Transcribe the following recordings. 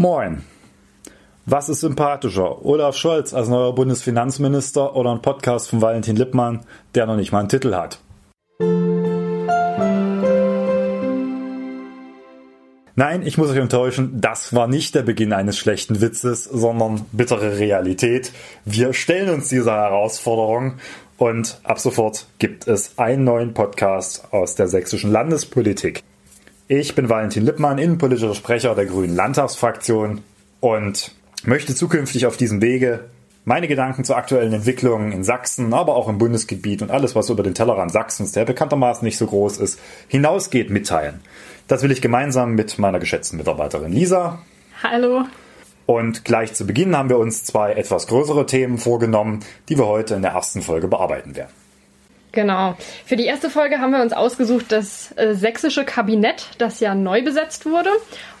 Moin. Was ist sympathischer? Olaf Scholz als neuer Bundesfinanzminister oder ein Podcast von Valentin Lippmann, der noch nicht mal einen Titel hat? Nein, ich muss euch enttäuschen, das war nicht der Beginn eines schlechten Witzes, sondern bittere Realität. Wir stellen uns dieser Herausforderung und ab sofort gibt es einen neuen Podcast aus der sächsischen Landespolitik. Ich bin Valentin Lippmann, innenpolitischer Sprecher der Grünen Landtagsfraktion und möchte zukünftig auf diesem Wege meine Gedanken zur aktuellen Entwicklung in Sachsen, aber auch im Bundesgebiet und alles, was über den Tellerrand Sachsens, der bekanntermaßen nicht so groß ist, hinausgeht, mitteilen. Das will ich gemeinsam mit meiner geschätzten Mitarbeiterin Lisa. Hallo. Und gleich zu Beginn haben wir uns zwei etwas größere Themen vorgenommen, die wir heute in der ersten Folge bearbeiten werden. Genau. Für die erste Folge haben wir uns ausgesucht das äh, sächsische Kabinett, das ja neu besetzt wurde,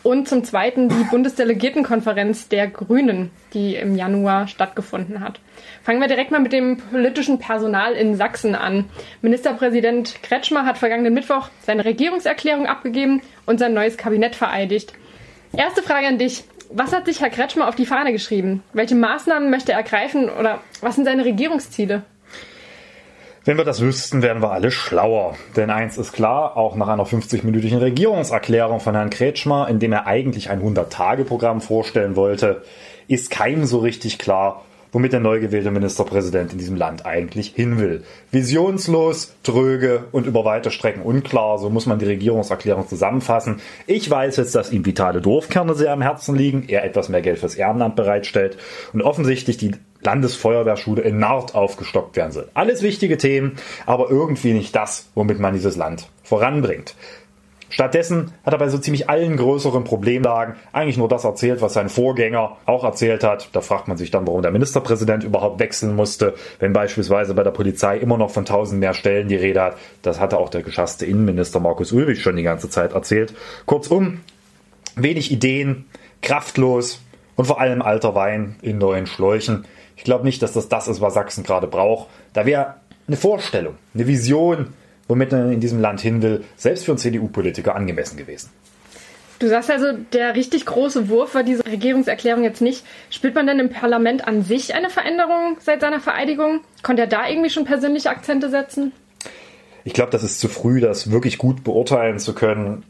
und zum zweiten die Bundesdelegiertenkonferenz der Grünen, die im Januar stattgefunden hat. Fangen wir direkt mal mit dem politischen Personal in Sachsen an. Ministerpräsident Kretschmer hat vergangenen Mittwoch seine Regierungserklärung abgegeben und sein neues Kabinett vereidigt. Erste Frage an dich. Was hat sich Herr Kretschmer auf die Fahne geschrieben? Welche Maßnahmen möchte er ergreifen oder was sind seine Regierungsziele? Wenn wir das wüssten, wären wir alle schlauer. Denn eins ist klar, auch nach einer 50-minütigen Regierungserklärung von Herrn Kretschmer, in dem er eigentlich ein 100-Tage-Programm vorstellen wollte, ist keinem so richtig klar, womit der neu gewählte Ministerpräsident in diesem Land eigentlich hin will. Visionslos, tröge und über weite Strecken unklar, so muss man die Regierungserklärung zusammenfassen. Ich weiß jetzt, dass ihm vitale Dorfkerne sehr am Herzen liegen, er etwas mehr Geld fürs Ehrenamt bereitstellt und offensichtlich die Landesfeuerwehrschule in Nord aufgestockt werden soll. Alles wichtige Themen, aber irgendwie nicht das, womit man dieses Land voranbringt. Stattdessen hat er bei so ziemlich allen größeren Problemlagen eigentlich nur das erzählt, was sein Vorgänger auch erzählt hat. Da fragt man sich dann, warum der Ministerpräsident überhaupt wechseln musste, wenn beispielsweise bei der Polizei immer noch von tausend mehr Stellen die Rede hat. Das hatte auch der geschasste Innenminister Markus Ulrich schon die ganze Zeit erzählt. Kurzum, wenig Ideen, kraftlos und vor allem alter Wein in neuen Schläuchen. Ich glaube nicht, dass das das ist, was Sachsen gerade braucht. Da wäre eine Vorstellung, eine Vision, womit man in diesem Land hin will, selbst für einen CDU-Politiker angemessen gewesen. Du sagst also, der richtig große Wurf war diese Regierungserklärung jetzt nicht. Spielt man denn im Parlament an sich eine Veränderung seit seiner Vereidigung? Konnte er da irgendwie schon persönliche Akzente setzen? Ich glaube, das ist zu früh, das wirklich gut beurteilen zu können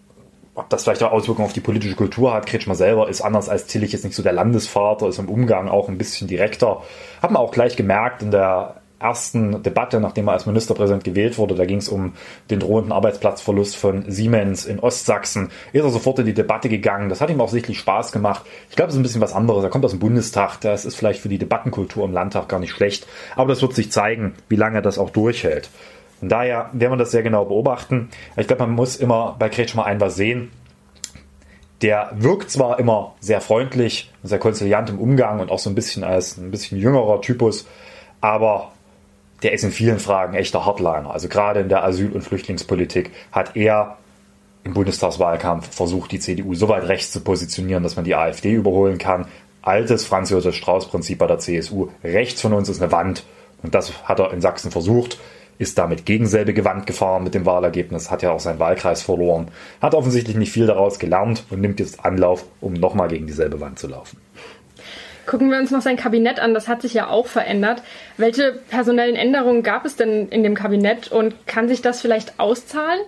ob das vielleicht auch Auswirkungen auf die politische Kultur hat. Kretschmer selber ist anders als Tillich jetzt nicht so der Landesvater, ist im Umgang auch ein bisschen direkter. Hat man auch gleich gemerkt in der ersten Debatte, nachdem er als Ministerpräsident gewählt wurde, da ging es um den drohenden Arbeitsplatzverlust von Siemens in Ostsachsen, ist er sofort in die Debatte gegangen. Das hat ihm auch sichtlich Spaß gemacht. Ich glaube, es ist ein bisschen was anderes. Er kommt aus dem Bundestag. Das ist vielleicht für die Debattenkultur im Landtag gar nicht schlecht. Aber das wird sich zeigen, wie lange er das auch durchhält. Von daher werden wir das sehr genau beobachten. Ich glaube, man muss immer bei Kretschmer ein was sehen. Der wirkt zwar immer sehr freundlich, sehr konziliant im Umgang und auch so ein bisschen als ein bisschen jüngerer Typus, aber der ist in vielen Fragen echter Hardliner. Also gerade in der Asyl- und Flüchtlingspolitik hat er im Bundestagswahlkampf versucht, die CDU so weit rechts zu positionieren, dass man die AfD überholen kann. Altes Franz Josef Strauß-Prinzip bei der CSU. Rechts von uns ist eine Wand. Und das hat er in Sachsen versucht ist damit gegen selbige Wand gefahren mit dem Wahlergebnis, hat ja auch seinen Wahlkreis verloren, hat offensichtlich nicht viel daraus gelernt und nimmt jetzt Anlauf, um nochmal gegen dieselbe Wand zu laufen. Gucken wir uns noch sein Kabinett an, das hat sich ja auch verändert. Welche personellen Änderungen gab es denn in dem Kabinett und kann sich das vielleicht auszahlen?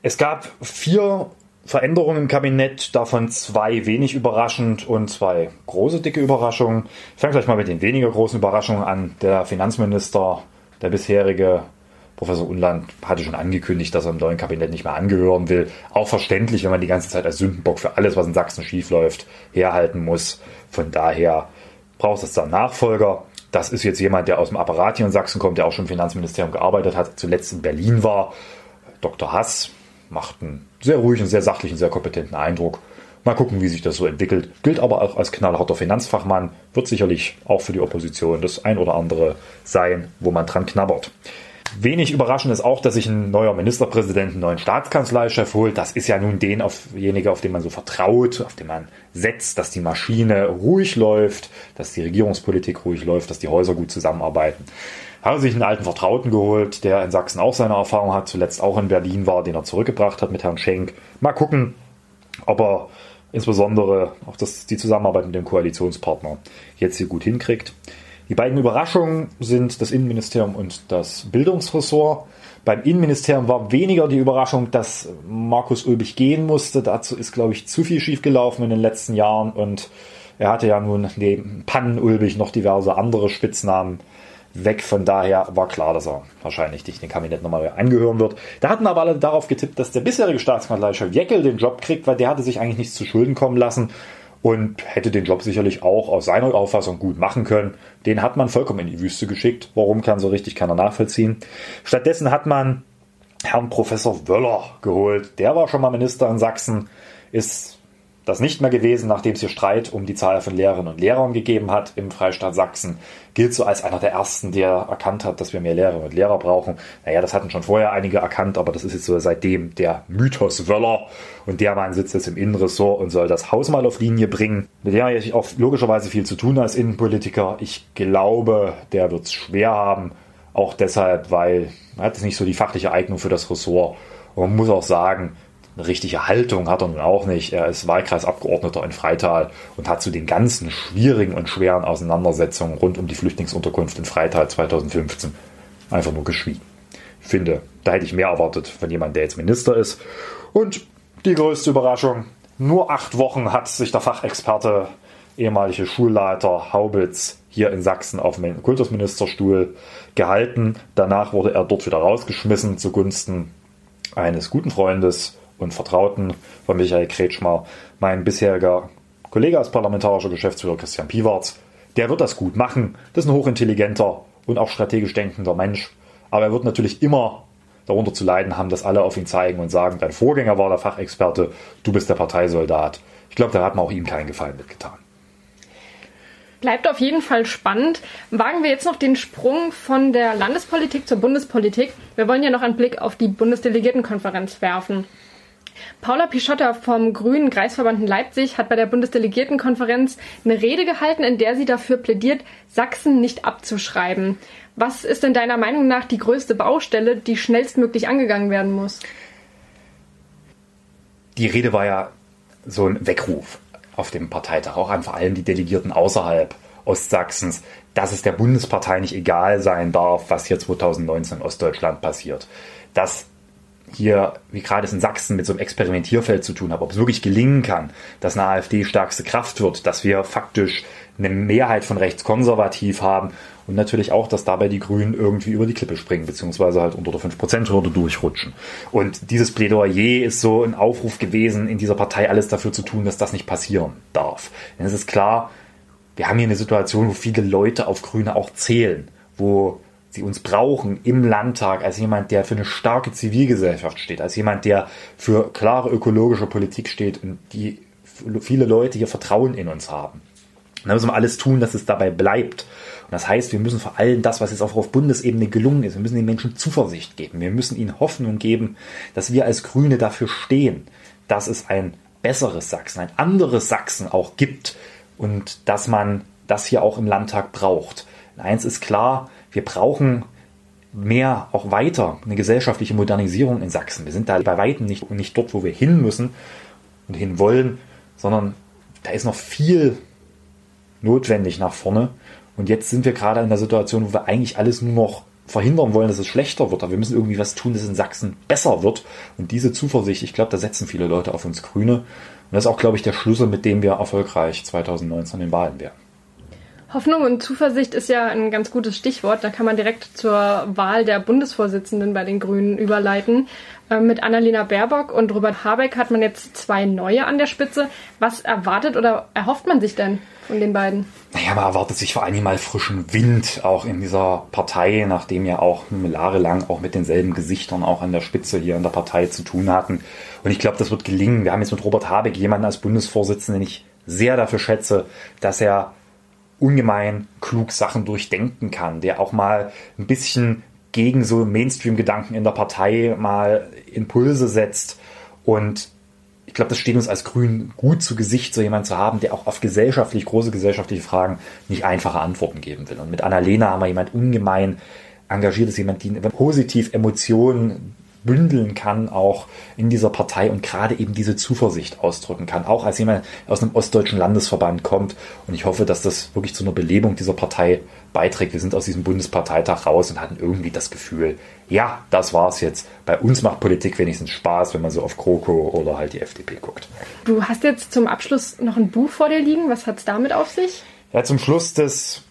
Es gab vier Veränderungen im Kabinett, davon zwei wenig überraschend und zwei große, dicke Überraschungen. Ich fange gleich mal mit den weniger großen Überraschungen an. Der Finanzminister der bisherige Professor Unland hatte schon angekündigt, dass er im neuen Kabinett nicht mehr angehören will. Auch verständlich, wenn man die ganze Zeit als Sündenbock für alles, was in Sachsen schiefläuft, herhalten muss. Von daher braucht es da Nachfolger. Das ist jetzt jemand, der aus dem Apparat hier in Sachsen kommt, der auch schon im Finanzministerium gearbeitet hat, zuletzt in Berlin war. Dr. Hass macht einen sehr ruhigen, sehr sachlichen, sehr kompetenten Eindruck. Mal gucken, wie sich das so entwickelt. Gilt aber auch als knallharter Finanzfachmann, wird sicherlich auch für die Opposition das ein oder andere sein, wo man dran knabbert. Wenig überraschend ist auch, dass sich ein neuer Ministerpräsident einen neuen Staatskanzleichef holt. Das ist ja nun denjenige, auf den man so vertraut, auf den man setzt, dass die Maschine ruhig läuft, dass die Regierungspolitik ruhig läuft, dass die Häuser gut zusammenarbeiten. Hat er sich einen alten Vertrauten geholt, der in Sachsen auch seine Erfahrung hat, zuletzt auch in Berlin war, den er zurückgebracht hat mit Herrn Schenk. Mal gucken, ob er insbesondere auch das, die Zusammenarbeit mit dem Koalitionspartner jetzt hier gut hinkriegt. Die beiden Überraschungen sind das Innenministerium und das Bildungsressort. Beim Innenministerium war weniger die Überraschung, dass Markus Ulbich gehen musste. Dazu ist, glaube ich, zu viel schiefgelaufen in den letzten Jahren und er hatte ja nun neben Pannen-Ulbich noch diverse andere Spitznamen weg. Von daher war klar, dass er wahrscheinlich nicht den Kabinett nochmal angehören wird. Da hatten aber alle darauf getippt, dass der bisherige Staatskanzleichef Jeckel den Job kriegt, weil der hatte sich eigentlich nichts zu Schulden kommen lassen und hätte den Job sicherlich auch aus seiner Auffassung gut machen können. Den hat man vollkommen in die Wüste geschickt. Warum kann so richtig keiner nachvollziehen. Stattdessen hat man Herrn Professor Wöller geholt. Der war schon mal Minister in Sachsen, ist das nicht mehr gewesen, nachdem es hier Streit um die Zahl von Lehrerinnen und Lehrern gegeben hat im Freistaat Sachsen. Gilt so als einer der ersten, der erkannt hat, dass wir mehr Lehrerinnen und Lehrer brauchen. Naja, das hatten schon vorher einige erkannt, aber das ist jetzt so seitdem der Mythos Wöller. Und der Mann sitzt jetzt im Innenressort und soll das Haus mal auf Linie bringen. Mit dem habe ich auch logischerweise viel zu tun als Innenpolitiker. Ich glaube, der wird es schwer haben. Auch deshalb, weil er hat nicht so die fachliche Eignung für das Ressort. Und man muss auch sagen, eine richtige Haltung hat er nun auch nicht. Er ist Wahlkreisabgeordneter in Freital und hat zu den ganzen schwierigen und schweren Auseinandersetzungen rund um die Flüchtlingsunterkunft in Freital 2015 einfach nur geschwiegen. Ich finde, da hätte ich mehr erwartet von jemandem, der jetzt Minister ist. Und die größte Überraschung, nur acht Wochen hat sich der Fachexperte, ehemalige Schulleiter Haubitz hier in Sachsen auf dem Kultusministerstuhl gehalten. Danach wurde er dort wieder rausgeschmissen zugunsten eines guten Freundes und Vertrauten von Michael Kretschmer, mein bisheriger Kollege als parlamentarischer Geschäftsführer Christian Piwarz. Der wird das gut machen. Das ist ein hochintelligenter und auch strategisch denkender Mensch. Aber er wird natürlich immer darunter zu leiden haben, dass alle auf ihn zeigen und sagen, dein Vorgänger war der Fachexperte, du bist der Parteisoldat. Ich glaube, da hat man auch ihm keinen Gefallen mitgetan. Bleibt auf jeden Fall spannend. Wagen wir jetzt noch den Sprung von der Landespolitik zur Bundespolitik. Wir wollen ja noch einen Blick auf die Bundesdelegiertenkonferenz werfen. Paula Pischotta vom Grünen Kreisverband in Leipzig hat bei der Bundesdelegiertenkonferenz eine Rede gehalten, in der sie dafür plädiert, Sachsen nicht abzuschreiben. Was ist denn deiner Meinung nach die größte Baustelle, die schnellstmöglich angegangen werden muss? Die Rede war ja so ein Weckruf auf dem Parteitag, auch an vor allem die Delegierten außerhalb Ostsachsens, dass es der Bundespartei nicht egal sein darf, was hier 2019 in Ostdeutschland passiert. Dass hier, wie gerade es in Sachsen, mit so einem Experimentierfeld zu tun habe, ob es wirklich gelingen kann, dass eine AfD stärkste Kraft wird, dass wir faktisch eine Mehrheit von rechtskonservativ haben und natürlich auch, dass dabei die Grünen irgendwie über die Klippe springen, beziehungsweise halt unter der 5%-Hürde durchrutschen. Und dieses Plädoyer ist so ein Aufruf gewesen, in dieser Partei alles dafür zu tun, dass das nicht passieren darf. Denn es ist klar, wir haben hier eine Situation, wo viele Leute auf Grüne auch zählen, wo sie uns brauchen im Landtag als jemand, der für eine starke Zivilgesellschaft steht, als jemand, der für klare ökologische Politik steht und die viele Leute hier Vertrauen in uns haben. Und da müssen wir alles tun, dass es dabei bleibt. Und das heißt, wir müssen vor allem das, was jetzt auch auf Bundesebene gelungen ist, wir müssen den Menschen Zuversicht geben. Wir müssen ihnen Hoffnung geben, dass wir als Grüne dafür stehen, dass es ein besseres Sachsen, ein anderes Sachsen auch gibt und dass man das hier auch im Landtag braucht. Und eins ist klar, wir brauchen mehr, auch weiter, eine gesellschaftliche Modernisierung in Sachsen. Wir sind da bei Weitem nicht, nicht dort, wo wir hin müssen und hin wollen, sondern da ist noch viel notwendig nach vorne. Und jetzt sind wir gerade in der Situation, wo wir eigentlich alles nur noch verhindern wollen, dass es schlechter wird. Aber wir müssen irgendwie was tun, dass es in Sachsen besser wird. Und diese Zuversicht, ich glaube, da setzen viele Leute auf uns Grüne. Und das ist auch, glaube ich, der Schlüssel, mit dem wir erfolgreich 2019 in den Wahlen werden. Hoffnung und Zuversicht ist ja ein ganz gutes Stichwort. Da kann man direkt zur Wahl der Bundesvorsitzenden bei den Grünen überleiten. Ähm, mit Annalena Baerbock und Robert Habeck hat man jetzt zwei neue an der Spitze. Was erwartet oder erhofft man sich denn von den beiden? Naja, man erwartet sich vor allem mal frischen Wind auch in dieser Partei, nachdem ja auch jahrelang auch mit denselben Gesichtern auch an der Spitze hier in der Partei zu tun hatten. Und ich glaube, das wird gelingen. Wir haben jetzt mit Robert Habeck jemanden als Bundesvorsitzenden, den ich sehr dafür schätze, dass er ungemein klug Sachen durchdenken kann, der auch mal ein bisschen gegen so Mainstream-Gedanken in der Partei mal Impulse setzt. Und ich glaube, das steht uns als Grünen gut zu Gesicht, so jemanden zu haben, der auch auf gesellschaftlich, große gesellschaftliche Fragen nicht einfache Antworten geben will. Und mit Annalena haben wir jemand ungemein engagiert ist, jemand, die positiv Emotionen bündeln kann, auch in dieser Partei und gerade eben diese Zuversicht ausdrücken kann, auch als jemand aus einem ostdeutschen Landesverband kommt. Und ich hoffe, dass das wirklich zu einer Belebung dieser Partei beiträgt. Wir sind aus diesem Bundesparteitag raus und hatten irgendwie das Gefühl, ja, das war's jetzt. Bei uns macht Politik wenigstens Spaß, wenn man so auf Kroko oder halt die FDP guckt. Du hast jetzt zum Abschluss noch ein Buch vor dir liegen. Was hat's damit auf sich? Ja, zum Schluss des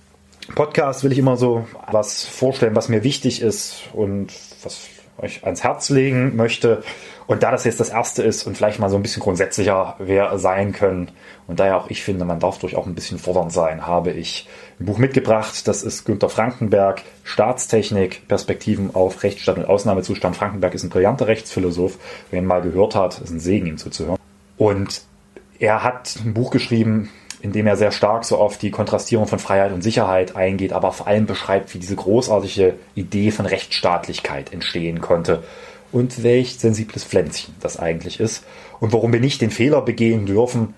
Podcasts will ich immer so was vorstellen, was mir wichtig ist und was euch ans Herz legen möchte. Und da das jetzt das erste ist und vielleicht mal so ein bisschen grundsätzlicher wer sein können und da ja auch ich finde, man darf durch auch ein bisschen fordernd sein, habe ich ein Buch mitgebracht. Das ist Günter Frankenberg, Staatstechnik, Perspektiven auf Rechtsstaat und Ausnahmezustand. Frankenberg ist ein brillanter Rechtsphilosoph. Wer ihn mal gehört hat, ist ein Segen, ihm zuzuhören. Und er hat ein Buch geschrieben, in dem er sehr stark so auf die Kontrastierung von Freiheit und Sicherheit eingeht, aber vor allem beschreibt, wie diese großartige Idee von Rechtsstaatlichkeit entstehen konnte und welch sensibles Pflänzchen das eigentlich ist und warum wir nicht den Fehler begehen dürfen,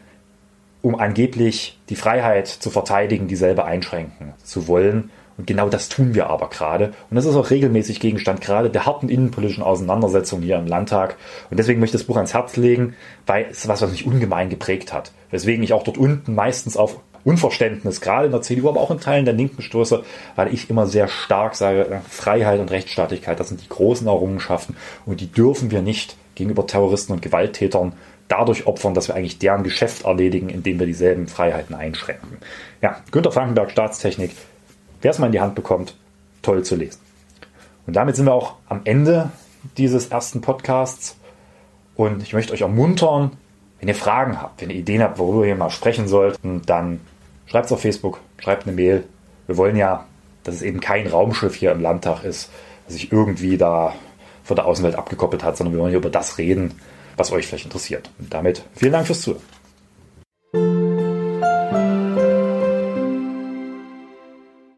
um angeblich die Freiheit zu verteidigen, dieselbe einschränken zu wollen. Und genau das tun wir aber gerade. Und das ist auch regelmäßig Gegenstand gerade der harten innenpolitischen Auseinandersetzung hier im Landtag. Und deswegen möchte ich das Buch ans Herz legen, weil es was, was mich ungemein geprägt hat. Weswegen ich auch dort unten meistens auf Unverständnis, gerade in der CDU, aber auch in Teilen der Linken stoße, weil ich immer sehr stark sage, Freiheit und Rechtsstaatlichkeit, das sind die großen Errungenschaften und die dürfen wir nicht gegenüber Terroristen und Gewalttätern dadurch opfern, dass wir eigentlich deren Geschäft erledigen, indem wir dieselben Freiheiten einschränken. Ja, Günter Frankenberg, Staatstechnik, wer es mal in die Hand bekommt, toll zu lesen. Und damit sind wir auch am Ende dieses ersten Podcasts. Und ich möchte euch ermuntern, wenn ihr Fragen habt, wenn ihr Ideen habt, worüber ihr mal sprechen sollt, dann schreibt es auf Facebook, schreibt eine Mail. Wir wollen ja, dass es eben kein Raumschiff hier im Landtag ist, das sich irgendwie da von der Außenwelt abgekoppelt hat, sondern wir wollen hier über das reden, was euch vielleicht interessiert. Und damit vielen Dank fürs Zuhören.